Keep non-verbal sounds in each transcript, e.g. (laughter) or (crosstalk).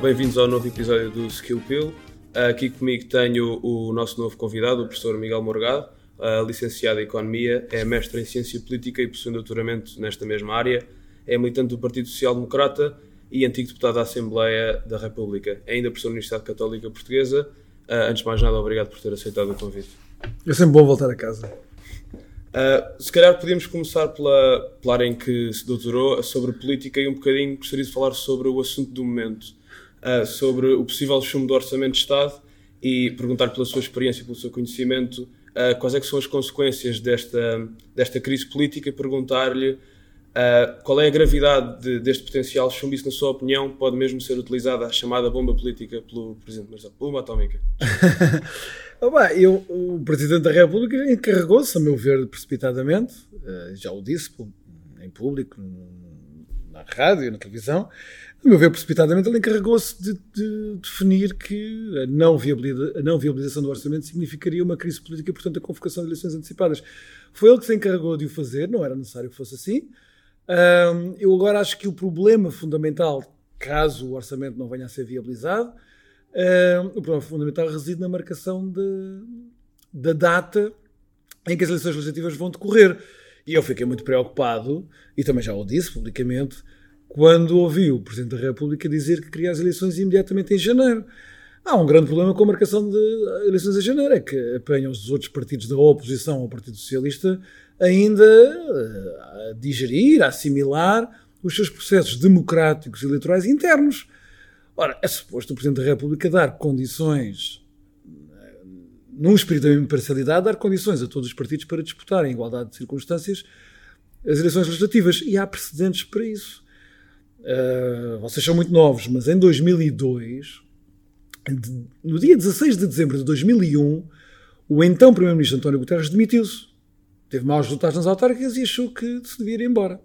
bem-vindos ao novo episódio do Skill Pill. Aqui comigo tenho o nosso novo convidado, o professor Miguel Morgado, licenciado em Economia, é mestre em Ciência Política e possui doutoramento nesta mesma área, é militante do Partido Social Democrata e antigo deputado da Assembleia da República. É ainda professor da Universidade Católica Portuguesa. Antes de mais nada, obrigado por ter aceitado o convite. É sempre bom voltar a casa. Uh, se calhar podíamos começar pela, pela área em que se doutorou, sobre política, e um bocadinho gostaria de falar sobre o assunto do momento, uh, sobre o possível chumbo do Orçamento de Estado e perguntar pela sua experiência, pelo seu conhecimento, uh, quais é são as consequências desta, desta crise política e perguntar-lhe qual é a gravidade de, deste potencial chumbo e se, na sua opinião, pode mesmo ser utilizada a chamada bomba política pelo Presidente Marcelo, bomba atómica. (laughs) Bem, eu, o Presidente da República encarregou-se, a meu ver, precipitadamente, uh, já o disse em público, na rádio, na televisão, a meu ver, precipitadamente, ele encarregou-se de, de, definir que a não, a não viabilização do orçamento significaria uma crise política e, portanto, a convocação de eleições antecipadas. Foi ele que se encarregou de o fazer, não era necessário que fosse assim. Um, eu agora acho que o problema fundamental, caso o orçamento não venha a ser viabilizado, Uh, o problema fundamental reside na marcação da data em que as eleições legislativas vão decorrer. E eu fiquei muito preocupado, e também já o disse publicamente, quando ouvi o Presidente da República dizer que queria as eleições imediatamente em janeiro. Há um grande problema com a marcação de eleições em janeiro, é que apanham os outros partidos da oposição ao Partido Socialista ainda a digerir, a assimilar os seus processos democráticos e eleitorais internos. Ora, é suposto o Presidente da República dar condições, num espírito de imparcialidade, dar condições a todos os partidos para disputarem, em igualdade de circunstâncias, as eleições legislativas. E há precedentes para isso. Uh, vocês são muito novos, mas em 2002, no dia 16 de dezembro de 2001, o então Primeiro-Ministro António Guterres demitiu-se. Teve maus resultados nas autárquicas e achou que se devia ir embora.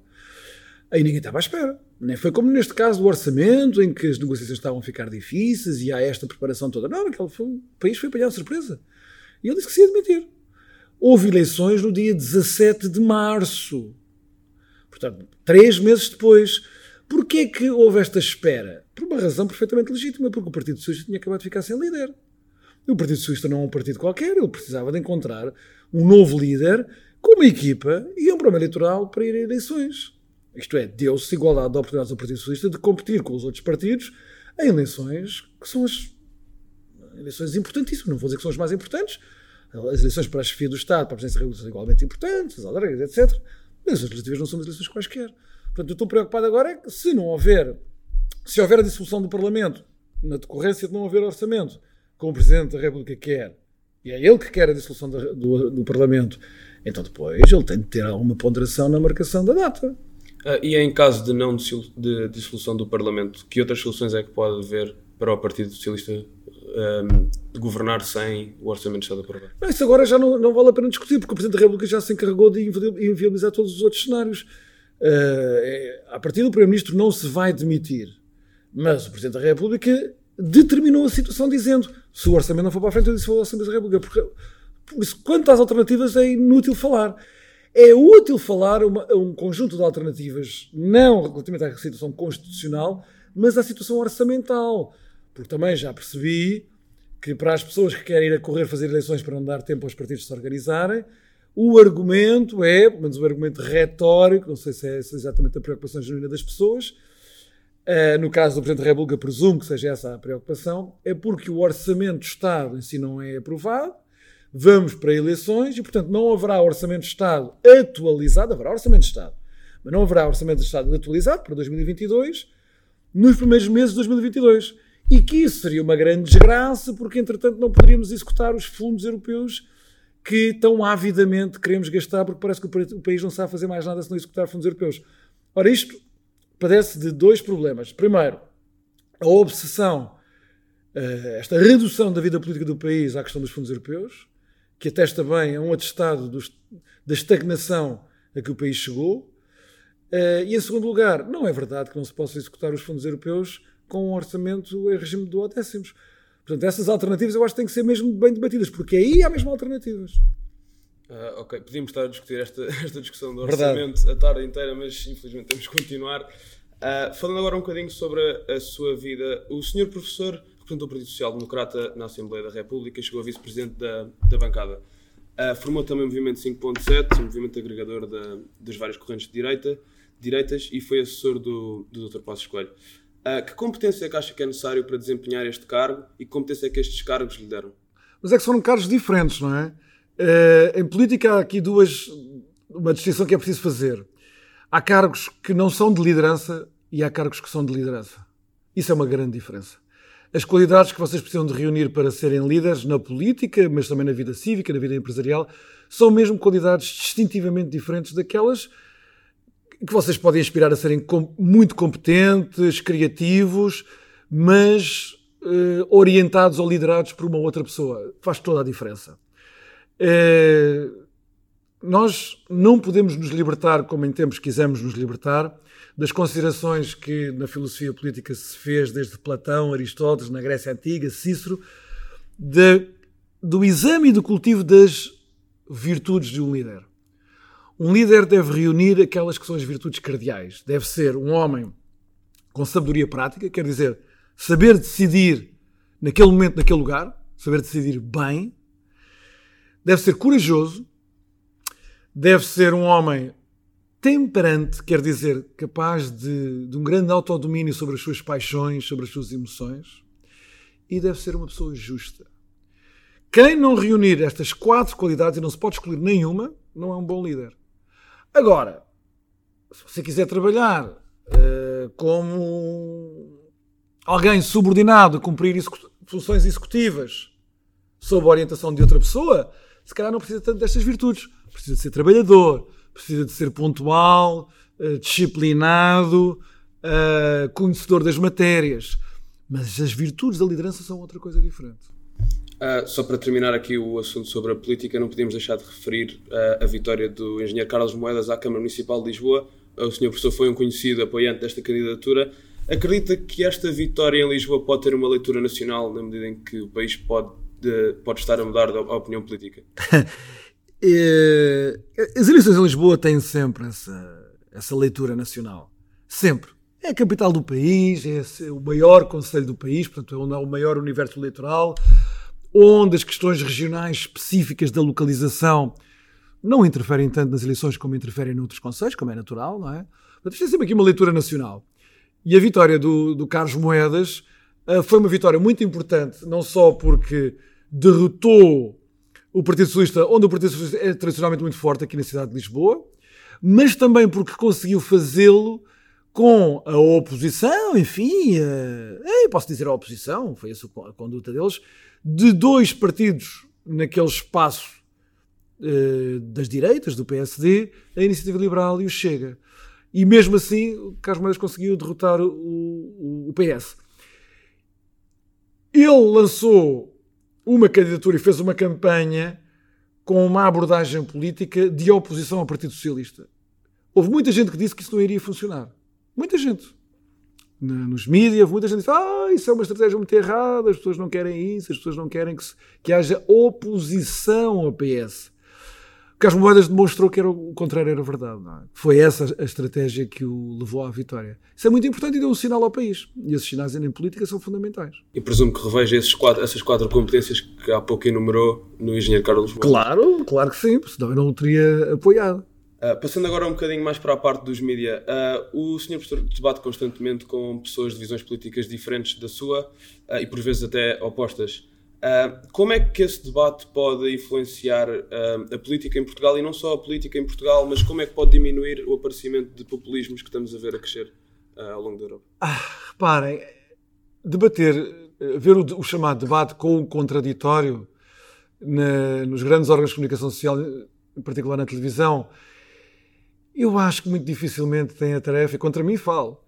Aí ninguém estava à espera. Nem foi como neste caso do orçamento, em que as negociações estavam a ficar difíceis e há esta preparação toda. Não, aquele foi, o país foi apanhado de surpresa. E ele disse que se admitir. Houve eleições no dia 17 de março. Portanto, três meses depois. Porquê é que houve esta espera? Por uma razão perfeitamente legítima, porque o Partido Socialista tinha acabado de ficar sem líder. O Partido Socialista não é um partido qualquer, ele precisava de encontrar um novo líder com uma equipa e um programa eleitoral para ir a eleições. Isto é, deu-se igualdade de oportunidades ao Partido Socialista de competir com os outros partidos em eleições que são as eleições importantíssimas. Não vou dizer que são as mais importantes. As eleições para a chefia do Estado, para a presidência da República são igualmente importantes, as alargas, etc. Mas as legislativas não são as eleições quaisquer. Portanto, eu estou preocupado agora é que se não houver, se houver a dissolução do Parlamento, na decorrência de não haver orçamento, como o Presidente da República quer, e é ele que quer a dissolução do, do, do Parlamento, então depois ele tem de ter alguma ponderação na marcação da data. Uh, e em caso de não dissolução do Parlamento, que outras soluções é que pode haver para o Partido Socialista um, de governar sem o Orçamento de Estado aprovado? Isso agora já não, não vale a pena discutir, porque o Presidente da República já se encarregou de inviabilizar todos os outros cenários. Uh, a partir do Primeiro-Ministro não se vai demitir, mas o Presidente da República determinou a situação dizendo se o Orçamento não for para a frente, eu disse o Orçamento da República. Porque, por isso, quanto às alternativas, é inútil falar é útil falar uma, um conjunto de alternativas, não relativamente à situação constitucional, mas à situação orçamental. Porque também já percebi que para as pessoas que querem ir a correr fazer eleições para não dar tempo aos partidos se organizarem, o argumento é, pelo menos o argumento retórico, não sei se é, se é exatamente a preocupação genuína das pessoas, uh, no caso do Presidente da República, presumo que seja essa a preocupação, é porque o orçamento do Estado em si não é aprovado, vamos para eleições e, portanto, não haverá orçamento de Estado atualizado, haverá orçamento de Estado, mas não haverá orçamento de Estado atualizado para 2022 nos primeiros meses de 2022. E que isso seria uma grande desgraça, porque, entretanto, não poderíamos executar os fundos europeus que tão avidamente queremos gastar, porque parece que o país não sabe fazer mais nada se não executar fundos europeus. Ora, isto padece de dois problemas. Primeiro, a obsessão, eh, esta redução da vida política do país à questão dos fundos europeus, que atesta bem a um atestado da estagnação a que o país chegou. Uh, e em segundo lugar, não é verdade que não se possa executar os fundos europeus com um orçamento em regime de duodécimos. Portanto, essas alternativas eu acho que têm que ser mesmo bem debatidas, porque aí há mesmo alternativas. Uh, ok, podíamos estar a discutir esta, (laughs) esta discussão do orçamento verdade. a tarde inteira, mas infelizmente temos que continuar. Uh, falando agora um bocadinho sobre a, a, sua vida, o senhor professor representou o Partido Social Democrata na Assembleia da República, chegou a vice-presidente da, da bancada. Uh, formou também o Movimento 5.7, um movimento agregador da, das várias correntes de direita, direitas, e foi assessor do, do Dr. Passos Coelho. Uh, que competência é que acha que é necessário para desempenhar este cargo e que competência é que estes cargos lhe deram? Mas é que são cargos diferentes, não é? Uh, em política há aqui duas, uma distinção que é preciso fazer. Há cargos que não são de liderança e há cargos que são de liderança. Isso é uma grande diferença. As qualidades que vocês precisam de reunir para serem líderes na política, mas também na vida cívica, na vida empresarial, são mesmo qualidades distintivamente diferentes daquelas que vocês podem aspirar a serem muito competentes, criativos, mas uh, orientados ou liderados por uma outra pessoa. Faz toda a diferença. Uh, nós não podemos nos libertar, como em tempos quisemos nos libertar, das considerações que na filosofia política se fez desde Platão, Aristóteles, na Grécia Antiga, Cícero, de, do exame e do cultivo das virtudes de um líder. Um líder deve reunir aquelas que são as virtudes cardeais. Deve ser um homem com sabedoria prática, quer dizer, saber decidir naquele momento, naquele lugar, saber decidir bem. Deve ser corajoso. Deve ser um homem temperante, quer dizer, capaz de, de um grande autodomínio sobre as suas paixões, sobre as suas emoções. E deve ser uma pessoa justa. Quem não reunir estas quatro qualidades, e não se pode excluir nenhuma, não é um bom líder. Agora, se você quiser trabalhar uh, como alguém subordinado a cumprir execu funções executivas sob a orientação de outra pessoa, se calhar não precisa tanto destas virtudes. Precisa de ser trabalhador, precisa de ser pontual, uh, disciplinado, uh, conhecedor das matérias. Mas as virtudes da liderança são outra coisa diferente. Uh, só para terminar aqui o assunto sobre a política, não podemos deixar de referir uh, a vitória do engenheiro Carlos Moedas à Câmara Municipal de Lisboa. O senhor professor foi um conhecido apoiante desta candidatura. Acredita que esta vitória em Lisboa pode ter uma leitura nacional na medida em que o país pode, de, pode estar a mudar a opinião política? (laughs) Eh, as eleições em Lisboa têm sempre essa, essa leitura nacional. Sempre. É a capital do país, é o maior conselho do país, portanto, é o maior universo eleitoral onde as questões regionais específicas da localização não interferem tanto nas eleições como interferem noutros conselhos, como é natural, não é? Portanto, isto é sempre aqui uma leitura nacional. E a vitória do, do Carlos Moedas uh, foi uma vitória muito importante, não só porque derrotou o Partido Socialista, onde o Partido Socialista é tradicionalmente muito forte aqui na cidade de Lisboa, mas também porque conseguiu fazê-lo com a oposição, enfim, uh, posso dizer a oposição, foi essa a conduta deles, de dois partidos naquele espaço uh, das direitas, do PSD, a Iniciativa Liberal e o Chega. E mesmo assim, Carlos Moedas conseguiu derrotar o, o, o PS. Ele lançou uma candidatura e fez uma campanha com uma abordagem política de oposição ao Partido Socialista. Houve muita gente que disse que isso não iria funcionar. Muita gente nos mídias, muita gente diz: Ah, isso é uma estratégia muito errada, as pessoas não querem isso, as pessoas não querem que, se, que haja oposição ao PS. Carlos Moedas demonstrou que era o contrário era verdade. É? Foi essa a estratégia que o levou à vitória. Isso é muito importante e deu um sinal ao país. E esses sinais em política são fundamentais. E presumo que reveja quatro, essas quatro competências que há pouco enumerou no engenheiro Carlos Moedas. Claro, claro que sim, senão eu não o teria apoiado. Uh, passando agora um bocadinho mais para a parte dos mídias, uh, o senhor professor debate constantemente com pessoas de visões políticas diferentes da sua uh, e por vezes até opostas. como é que esse debate pode influenciar a política em Portugal e não só a política em Portugal, mas como é que pode diminuir o aparecimento de populismos que estamos a ver a crescer ao longo da Europa? Ah, reparem, debater, ver o, o, chamado debate com o contraditório na, nos grandes órgãos de comunicação social, em particular na televisão, eu acho que muito dificilmente tem a tarefa, e contra mim falo,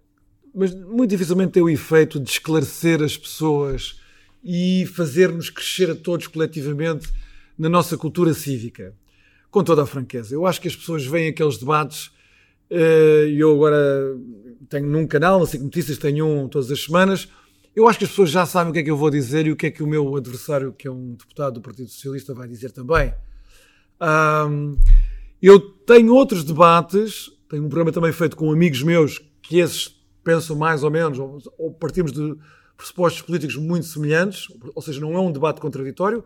mas muito dificilmente tem o efeito de esclarecer as pessoas e fazer-nos crescer a todos coletivamente na nossa cultura cívica. Com toda a franqueza. Eu acho que as pessoas veem aqueles debates. Eh, e eu agora tenho num canal, na SIC Notícias, tenho um todas as semanas. Eu acho que as pessoas já sabem o que é que eu vou dizer e o que é que o meu adversário, que é um deputado do Partido Socialista, vai dizer também. Eu tenho outros debates, tenho um programa também feito com amigos meus, que esses pensam mais ou menos, ou, partimos de pressupostos políticos muito semelhantes, ou seja, não é um debate contraditório.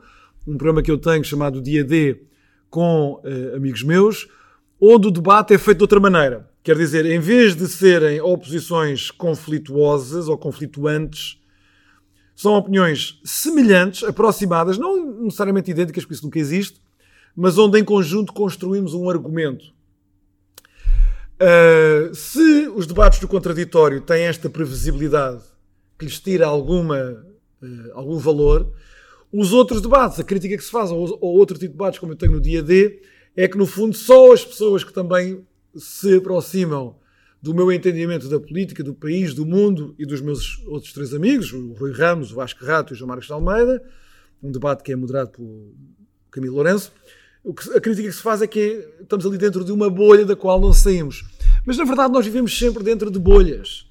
Um programa que eu tenho chamado Dia D com uh, amigos meus, onde o debate é feito de outra maneira. Quer dizer, em vez de serem oposições conflituosas ou conflituantes, são opiniões semelhantes, aproximadas, não necessariamente idênticas, porque isso nunca existe, mas onde em conjunto construímos um argumento. Uh, se os debates do contraditório têm esta previsibilidade que lhes tira alguma, uh, algum valor, os outros debates, a crítica que se faz, ou, ou outro tipo de debates, como eu tenho no dia D, é que no fundo só as pessoas que também se aproximam do meu entendimento da política, do país, do mundo e dos meus outros três amigos, o Rui Ramos, o Vasco Rato e o João Marcos de Almeida, um debate que é moderado pelo Camilo Lourenço, a crítica que se faz é que estamos ali dentro de uma bolha da qual não saímos. Mas na verdade nós vivemos sempre dentro de bolhas.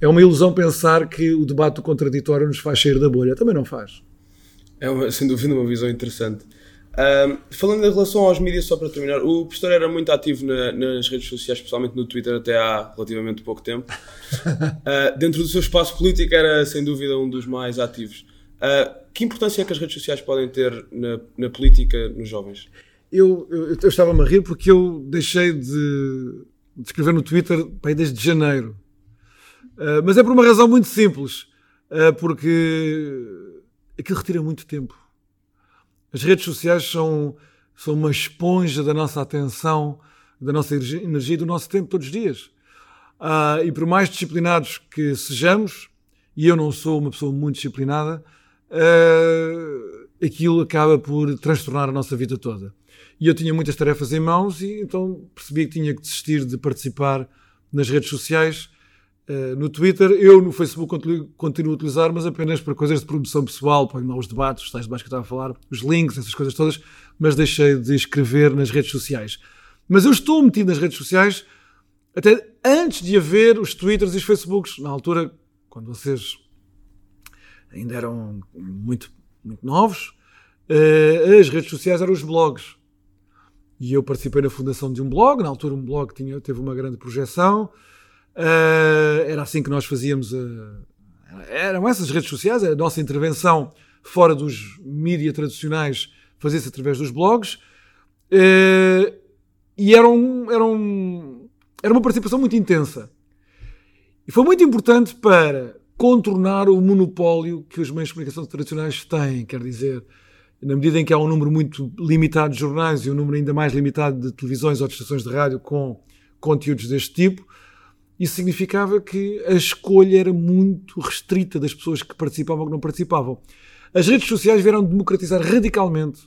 É uma ilusão pensar que o debate do contraditório nos faz sair da bolha. Também não faz. É uma, sem dúvida uma visão interessante. Um, falando em relação aos mídias, só para terminar, o professor era muito ativo na, nas redes sociais, especialmente no Twitter, até há relativamente pouco tempo. Uh, (laughs) dentro do seu espaço político, era sem dúvida um dos mais ativos. Uh, que importância é que as redes sociais podem ter na, na política nos jovens? Eu, eu, eu estava-me a rir porque eu deixei de, de escrever no Twitter bem, desde janeiro. Uh, mas é por uma razão muito simples. porque aquilo retira muito tempo as redes sociais são, são uma esponja da nossa atenção, da nossa energia e do nosso tempo todos os dias. Uh, e por mais disciplinados que sejamos, e eu não sou uma pessoa muito disciplinada, uh, aquilo acaba por transtornar a nossa vida toda. E eu tinha muitas tarefas em mãos e então percebi que tinha que desistir de participar nas redes sociais Uh, no Twitter, eu no Facebook continuo, continuo, a utilizar, mas apenas para coisas de promoção pessoal, para lá os debates, os tais debates que eu estava a falar, os links, essas coisas todas, mas deixei de escrever nas redes sociais. Mas eu estou metido nas redes sociais até antes de haver os Twitters e os Facebooks. Na altura, quando vocês ainda eram muito, muito novos, uh, as redes sociais eram os blogs. E eu participei na fundação de um blog, na altura um blog tinha, teve uma grande projeção, Uh, era assim que nós fazíamos. Uh, eram essas redes sociais, a nossa intervenção fora dos mídias tradicionais fazia-se através dos blogs. Uh, e era, um, era, um, era uma participação muito intensa. E foi muito importante para contornar o monopólio que os meios de comunicação tradicionais têm. Quer dizer, na medida em que há um número muito limitado de jornais e um número ainda mais limitado de televisões ou de estações de rádio com conteúdos deste tipo, isso significava que a escolha era muito restrita das pessoas que participavam ou que não participavam. As redes sociais vieram democratizar radicalmente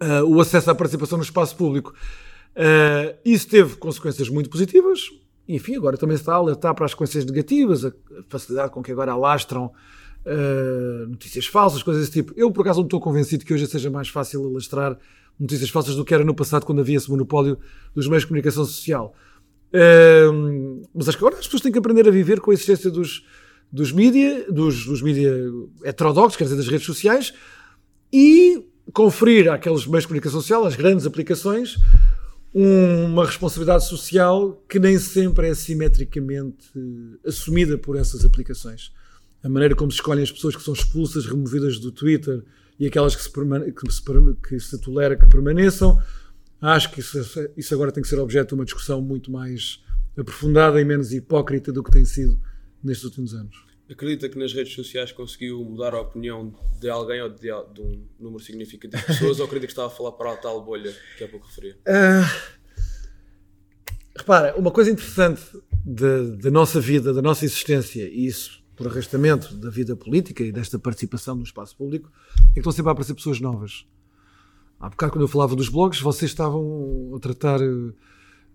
uh, o acesso à participação no espaço público. Uh, isso teve consequências muito positivas. Enfim, agora também se está a alertar para as consequências negativas, a facilidade com que agora alastram uh, notícias falsas, coisas desse tipo. Eu, por acaso, não estou convencido que hoje seja mais fácil alastrar notícias falsas do que era no passado, quando havia esse monopólio dos meios de comunicação social mas acho que agora as pessoas têm que aprender a viver com a existência dos, dos mídia, dos, dos mídia heterodoxos, quer dizer, das redes sociais, e conferir àqueles meios de comunicação social, às grandes aplicações, uma responsabilidade social que nem sempre é simetricamente assumida por essas aplicações. A maneira como se escolhem as pessoas que são expulsas, removidas do Twitter e aquelas que se, que se, que se tolera que permaneçam, Acho que isso, isso agora tem que ser objeto de uma discussão muito mais aprofundada e menos hipócrita do que tem sido nestes últimos anos. Acredita que nas redes sociais conseguiu mudar a opinião de alguém ou de, de um número significativo de pessoas ou acredita que estava a falar para a tal bolha que há pouco referia? Uh, (laughs) repara, uma coisa interessante da nossa vida, da nossa existência, e isso por arrastamento da vida política e desta participação no espaço público, é que estão sempre a aparecer pessoas novas. Há bocado, quando eu falava dos blogs, vocês estavam a tratar eh,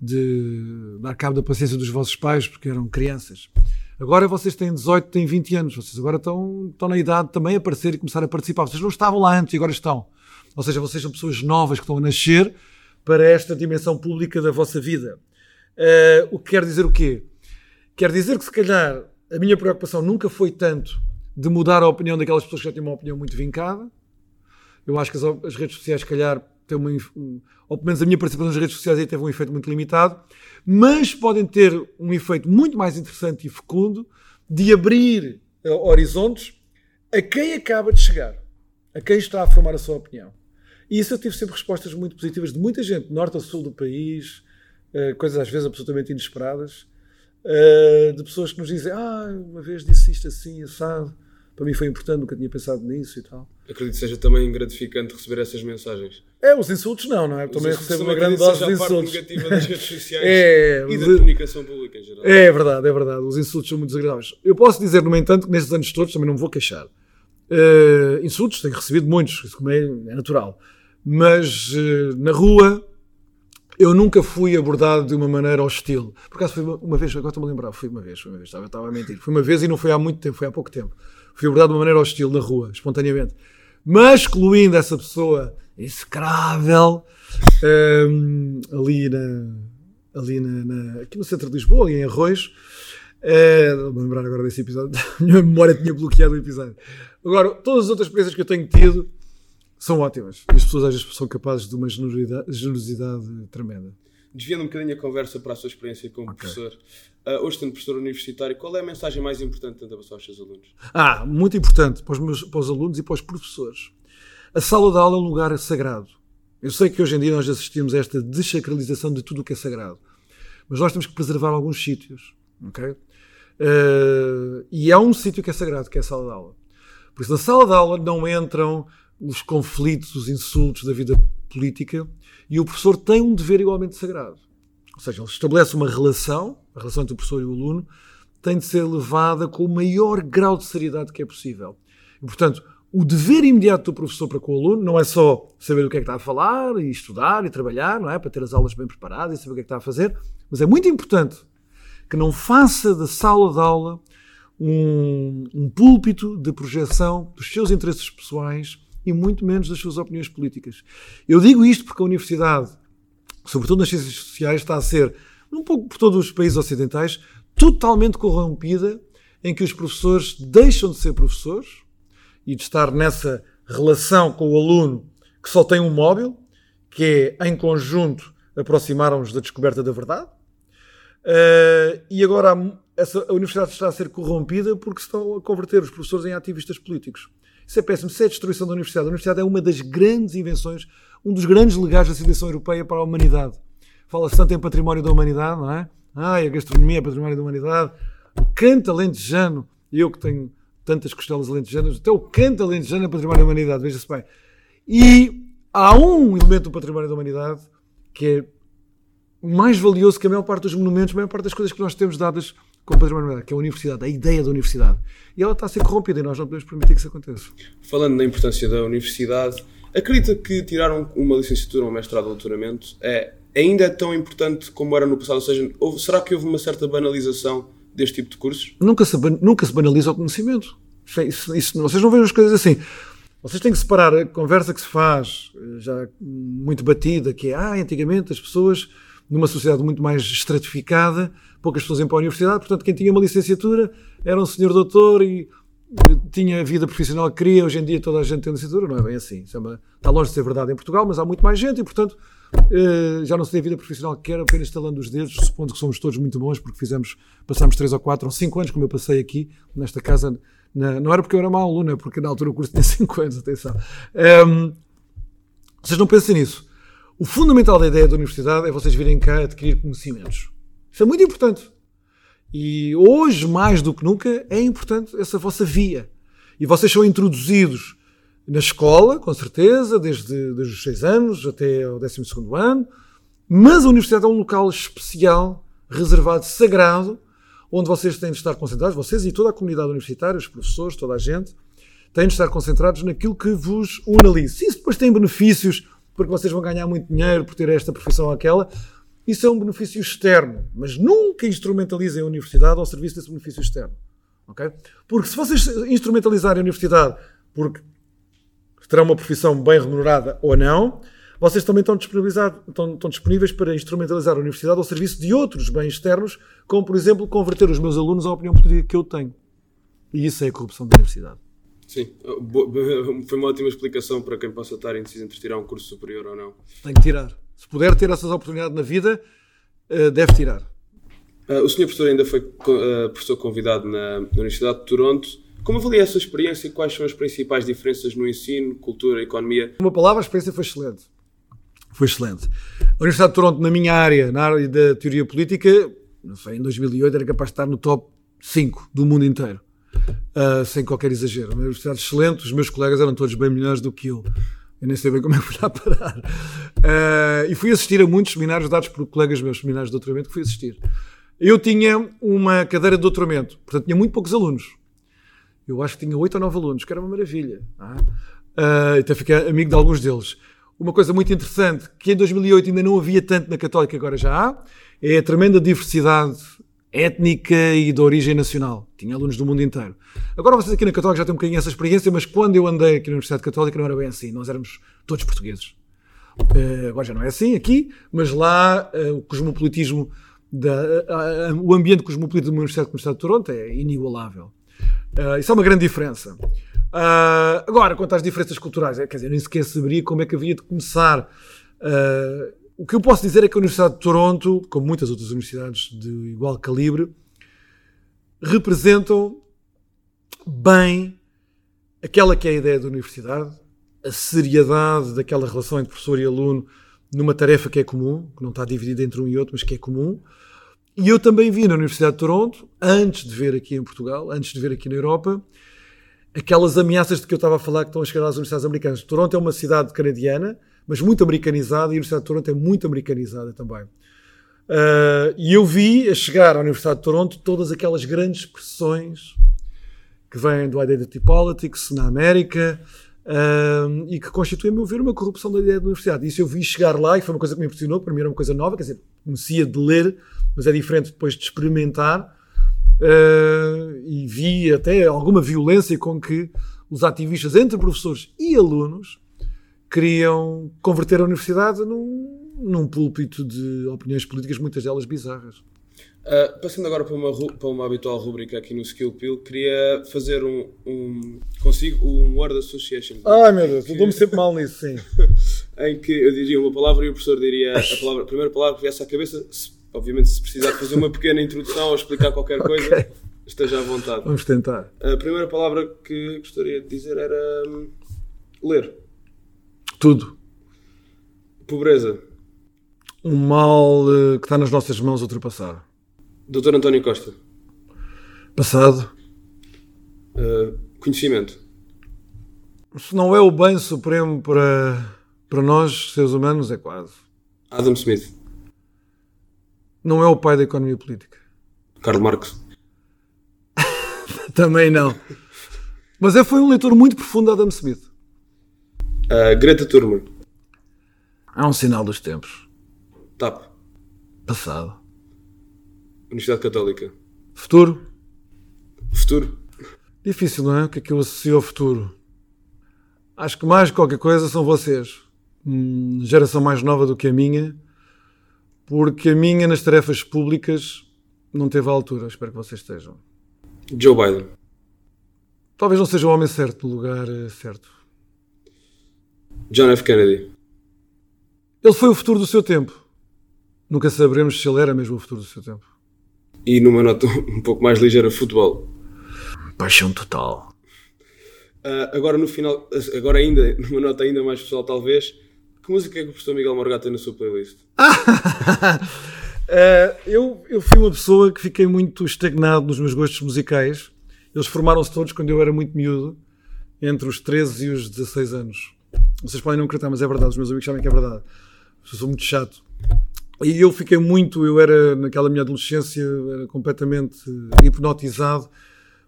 de dar cabo da paciência dos vossos pais porque eram crianças. Agora vocês têm 18, têm 20 anos. Vocês agora estão, estão na idade também a aparecer e começar a participar. Vocês não estavam lá antes e agora estão. Ou seja, vocês são pessoas novas que estão a nascer para esta dimensão pública da vossa vida. Uh, o que quer dizer o quê? Quer dizer que se calhar a minha preocupação nunca foi tanto de mudar a opinião daquelas pessoas que já tinham uma opinião muito vincada, eu acho que as, as redes sociais, se calhar, tem uma, um, ou pelo menos a minha participação nas redes sociais aí teve um efeito muito limitado, mas podem ter um efeito muito mais interessante e fecundo de abrir uh, horizontes a quem acaba de chegar, a quem está a formar a sua opinião. E isso eu tive sempre respostas muito positivas de muita gente, norte a sul do país, uh, coisas às vezes absolutamente inesperadas, uh, de pessoas que nos dizem: Ah, uma vez disse isto assim, assado, para mim foi importante, nunca tinha pensado nisso e tal. Acredito que seja também gratificante receber essas mensagens. É, os insultos não, não é? Também recebo uma grande dose de insultos. negativa das redes sociais (laughs) é, e da comunicação pública em geral. É verdade, é verdade. Os insultos são muito desagradáveis. Eu posso dizer, no entanto, que nestes anos todos também não me vou queixar. Uh, insultos, tenho recebido muitos, isso como é, é natural. Mas uh, na rua eu nunca fui abordado de uma maneira hostil. Por acaso foi uma, uma vez, agora estou-me a lembrar, foi uma vez, foi uma vez, estava, estava a mentir. Foi uma vez e não foi há muito tempo, foi há pouco tempo. Fui abordado de uma maneira hostil na rua, espontaneamente. Mas excluindo essa pessoa execrável um, ali, na, ali na, na, aqui no centro de Lisboa, ali em Arroios. Uh, vou lembrar agora desse episódio. (laughs) Minha memória tinha bloqueado o episódio. Agora, todas as outras experiências que eu tenho tido são ótimas. As pessoas às vezes são capazes de uma generosidade, generosidade tremenda. Desviando um bocadinho a conversa para a sua experiência como okay. professor, uh, hoje sendo professor universitário, qual é a mensagem mais importante que tenta passar aos seus alunos? Ah, muito importante para os, meus, para os alunos e para os professores. A sala de aula é um lugar sagrado. Eu sei que hoje em dia nós assistimos a esta desacralização de tudo o que é sagrado. Mas nós temos que preservar alguns sítios. ok? Uh, e há um sítio que é sagrado, que é a sala de aula. Por isso, na sala de aula não entram os conflitos, os insultos da vida política e o professor tem um dever igualmente sagrado. Ou seja, ele estabelece uma relação, a relação entre o professor e o aluno, tem de ser levada com o maior grau de seriedade que é possível. E, portanto, o dever imediato do professor para com o aluno não é só saber o que é que está a falar e estudar e trabalhar, não é? Para ter as aulas bem preparadas e saber o que é que está a fazer, mas é muito importante que não faça da sala de aula um, um púlpito de projeção dos seus interesses pessoais e muito menos das suas opiniões políticas. Eu digo isto porque a universidade, sobretudo nas ciências sociais, está a ser, um pouco por todos os países ocidentais, totalmente corrompida, em que os professores deixam de ser professores e de estar nessa relação com o aluno que só tem um móvel, que é, em conjunto, aproximarmos da descoberta da verdade. Uh, e agora essa, a universidade está a ser corrompida porque estão a converter os professores em ativistas políticos. Isso é péssimo. Isso é a destruição da universidade. A universidade é uma das grandes invenções, um dos grandes legados da civilização europeia para a humanidade. Fala-se tanto em património da humanidade, não é? Ai, a gastronomia é património da humanidade. O canto alentejano, eu que tenho tantas costelas alentejanas, até o canto alentejano é património da humanidade, veja-se bem. E há um elemento do património da humanidade que é mais valioso que a maior parte dos monumentos, a maior parte das coisas que nós temos dadas como património que é a universidade, a ideia da universidade. E ela está a ser corrompida e nós não podemos permitir que isso aconteça. Falando na importância da universidade, acredita que tirar uma licenciatura, um mestrado, um doutoramento é ainda é tão importante como era no passado? Ou seja, houve, será que houve uma certa banalização deste tipo de cursos? Nunca se, nunca se banaliza o conhecimento. Isso, isso, isso, vocês não veem as coisas assim. Vocês têm que separar a conversa que se faz, já muito batida, que é, ah, antigamente as pessoas, numa sociedade muito mais estratificada, poucas pessoas iam para a universidade, portanto, quem tinha uma licenciatura era um senhor doutor e tinha a vida profissional que queria. Hoje em dia toda a gente tem licenciatura, não é bem assim. É está longe de ser verdade em Portugal, mas há muito mais gente e, portanto, eh, já não se tem a vida profissional que quer, apenas estalando os dedos, supondo que somos todos muito bons, porque fizemos, passamos 3 ou 4 ou 5 anos, como eu passei aqui, nesta casa. Na, não era porque eu era aluno, é porque na altura o curso tinha (laughs) 5 anos, atenção. Um, ehm, vocês não pensem nisso. O fundamental da ideia da universidade é vocês virem cá adquirir conhecimentos. Isso é muito importante. E hoje, mais do que nunca, é importante essa vossa via. E vocês são introduzidos na escola, com certeza, desde, desde os 6 anos até ao 12 ano, mas a universidade é um local especial, reservado, sagrado, onde vocês têm de estar concentrados, vocês e toda a comunidade universitária, os professores, toda a gente, têm de estar concentrados naquilo que vos une ali. Se isso depois tem benefícios, porque vocês vão ganhar muito dinheiro por ter esta profissão ou aquela, isso é um benefício externo, mas nunca instrumentalizem a universidade ao serviço desse benefício externo. Okay? Porque se vocês instrumentalizarem a universidade porque terão uma profissão bem remunerada ou não, vocês também estão, estão, estão disponíveis para instrumentalizar a universidade ao serviço de outros bens externos, como, por exemplo, converter os meus alunos à opinião política que eu tenho. E isso é a corrupção da universidade. Sim, (laughs) foi uma ótima explicação para quem possa estar indeciso entre tirar um curso superior ou não. Tem que tirar. Se puder ter essas oportunidades na vida, eh, deve tirar. Uh, o senhor professor ainda foi uh, professor convidado na, na, Universidade de Toronto. Como avalia essa experiência e quais são as principais diferenças no ensino, cultura economia? Uma palavra, a experiência foi excelente. Foi excelente. A Universidade de Toronto, na minha área, na área da teoria política, não sei, em 2008 era capaz de estar no top 5 do mundo inteiro. Uh, sem qualquer exagero. Uma universidade excelente, os meus colegas eram todos bem melhores do que eu. Eu nem sei bem como é que fui lá parar. Uh, e fui assistir a muitos seminários dados por colegas meus, seminários de doutoramento, que fui assistir. Eu tinha uma cadeira de doutoramento, portanto tinha muito poucos alunos. Eu acho que tinha oito ou nove alunos, que era uma maravilha. Uh, até fiquei amigo de alguns deles. Uma coisa muito interessante, que em 2008 ainda não havia tanto na Católica, agora já há, é a tremenda diversidade étnica e de origem nacional. Tinha alunos do mundo inteiro. Agora vocês aqui na Católica já têm um bocadinho essa experiência, mas quando eu andei aqui na Universidade Católica não era bem assim. Nós éramos todos portugueses. Uh, agora já não é assim aqui, mas lá uh, o cosmopolitismo da, o ambiente cosmopolita uma universidade de Toronto é inigualável. Uh, isso é uma grande diferença. Uh, agora, quanto às diferenças culturais, é, quer dizer, nem sequer saberia como é que havia de começar. Uh, o que eu posso dizer é que a Universidade de Toronto, como muitas outras universidades de igual calibre, representam bem aquela que é a ideia da universidade, a seriedade daquela relação entre professor e aluno numa tarefa que é comum, que não está dividida entre um e outro, mas que é comum. E eu também vi na Universidade de Toronto, antes de ver aqui em Portugal, antes de ver aqui na Europa, aquelas ameaças de que eu estava a falar que estão a chegar às universidades americanas. Toronto é uma cidade canadiana, mas muito americanizada, e a Universidade de Toronto é muito americanizada também. Uh, e eu vi a chegar à Universidade de Toronto todas aquelas grandes pressões que vêm do Identity Politics na América, um, e que constitui, a meu ver, uma corrupção da ideia da universidade. Isso eu vi chegar lá e foi uma coisa que me impressionou, para mim era uma coisa nova, quer dizer, conhecia de ler, mas é diferente depois de experimentar, uh, e vi até alguma violência com que os ativistas, entre professores e alunos, queriam converter a universidade num, num púlpito de opiniões políticas, muitas delas bizarras. Uh, passando agora para uma, para uma habitual rubrica aqui no Skill Pill, queria fazer um, um consigo um word association. Ai meu Deus, eu dou-me sempre mal nisso, sim. (laughs) em que eu diria uma palavra e o professor diria a, (laughs) palavra, a primeira palavra que viesse à cabeça, se, obviamente se precisar de fazer uma pequena introdução ou explicar qualquer (laughs) coisa, okay. esteja à vontade. Vamos tentar. A primeira palavra que gostaria de dizer era um, ler. Tudo. Pobreza. Um mal uh, que está nas nossas mãos ultrapassar. Doutor António Costa. Passado. Uh, conhecimento. Se não é o bem supremo para, para nós, seres humanos, é quase. Adam Smith. Não é o pai da economia política. Karl Marx. (laughs) Também não. Mas é, foi um leitor muito profundo de Adam Smith. Uh, Greta Thunberg. É um sinal dos tempos. TAP. Passado. Universidade Católica. Futuro? Futuro. Difícil, não é? O que é que eu associo ao futuro? Acho que mais qualquer coisa são vocês. Hum, geração mais nova do que a minha, porque a minha nas tarefas públicas não teve a altura. Espero que vocês estejam. Joe Biden. Talvez não seja o homem certo no lugar eh, certo. John F. Kennedy. Ele foi o futuro do seu tempo. Nunca saberemos se ele era mesmo o futuro do seu tempo e numa nota (laughs) um pouco mais ligeira, futebol. Paixão total. Uh, agora no final, agora ainda, (laughs) numa nota ainda mais pessoal talvez, que música é que o professor Miguel Morgado tem na sua playlist? uh, (laughs) eu, eu fui uma pessoa que fiquei muito estagnado nos meus gostos musicais. Eles formaram-se todos quando eu era muito miúdo, entre os 13 e os 16 anos. Vocês podem não acreditar, mas é verdade, os meus amigos sabem que é verdade. Eu sou muito chato. E eu fiquei muito, eu era naquela minha adolescência, era completamente hipnotizado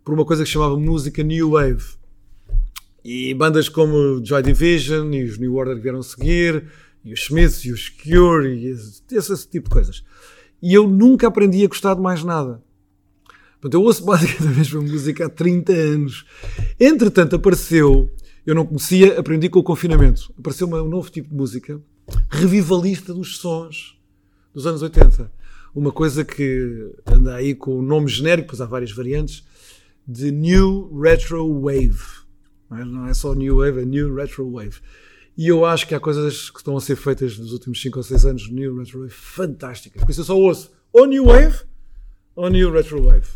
por uma coisa que se chamava música New Wave. E bandas como Joy Division e os New Order que vieram seguir, e os Smiths e os Cure e esse, esse tipo de coisas. E eu nunca aprendi a gostar de mais nada. Portanto, eu ouço basicamente a mesma (laughs) música há 30 anos. Entretanto, apareceu, eu não conhecia, aprendi com o confinamento, apareceu um novo tipo de música, revivalista dos sons dos anos 80. Uma coisa que anda aí com o nome genérico, pois há várias variantes, de New Retro Wave. Não é, não é só New Wave, é New Retro Wave. E eu acho que há coisas que estão a ser feitas nos últimos 5 ou 6 anos New Retro Wave fantásticas. Por isso eu só ouço ou New Wave ou New Retro Wave.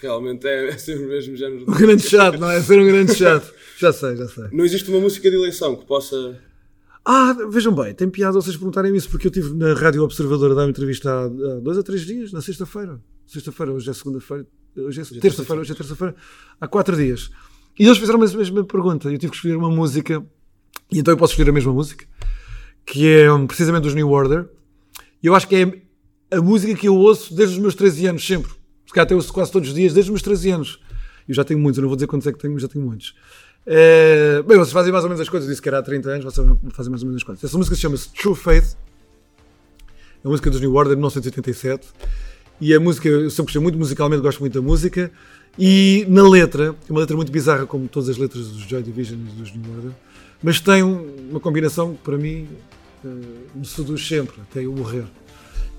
Realmente é, é sempre o mesmo género. Um grande chato, não é? Ser um grande chato. Já sei, já sei. Não existe uma música de eleição que possa. Ah, vejam bem, tem piada vocês perguntarem isso, porque eu estive na Rádio Observadora a dar uma entrevista há, dois ou três dias, na sexta-feira. Sexta-feira, hoje é segunda-feira, hoje é terça-feira, hoje é terça-feira, há quatro dias. E eles fizeram a mesma pergunta. Eu tive que escolher uma música, e então eu posso escolher a mesma música, que é um, precisamente dos New Order. E eu acho que é a música que eu ouço desde os meus 13 anos, sempre. Se calhar até ouço quase todos os dias, desde os meus 13 anos. Eu já tenho muitos, eu não vou dizer quantos é que tenho, mas já tenho muitos. É, bem, vocês fazem mais ou menos as coisas, eu disse que era há 30 anos, vocês fazem mais ou menos as coisas. Essa música chama-se True Faith, é a música dos New Order de 1987. E a música, eu sempre gostei muito musicalmente, gosto muito da música. E na letra, é uma letra muito bizarra, como todas as letras dos Joy Division e dos New Order, mas tem uma combinação que para mim me seduz sempre, até eu morrer.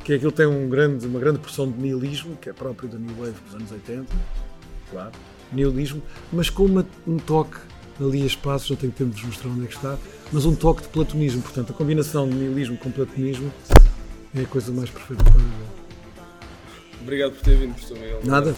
Que aquilo tem um grande, uma grande porção de nihilismo, que é próprio da New Wave dos anos 80, claro, nihilismo, mas com uma, um toque ali a espaços, não tenho tempo de vos mostrar onde é que está, mas um toque de platonismo. Portanto, a combinação de nihilismo com platonismo é a coisa mais perfeita para ver. Obrigado por ter vindo, professor Miguel. Nada.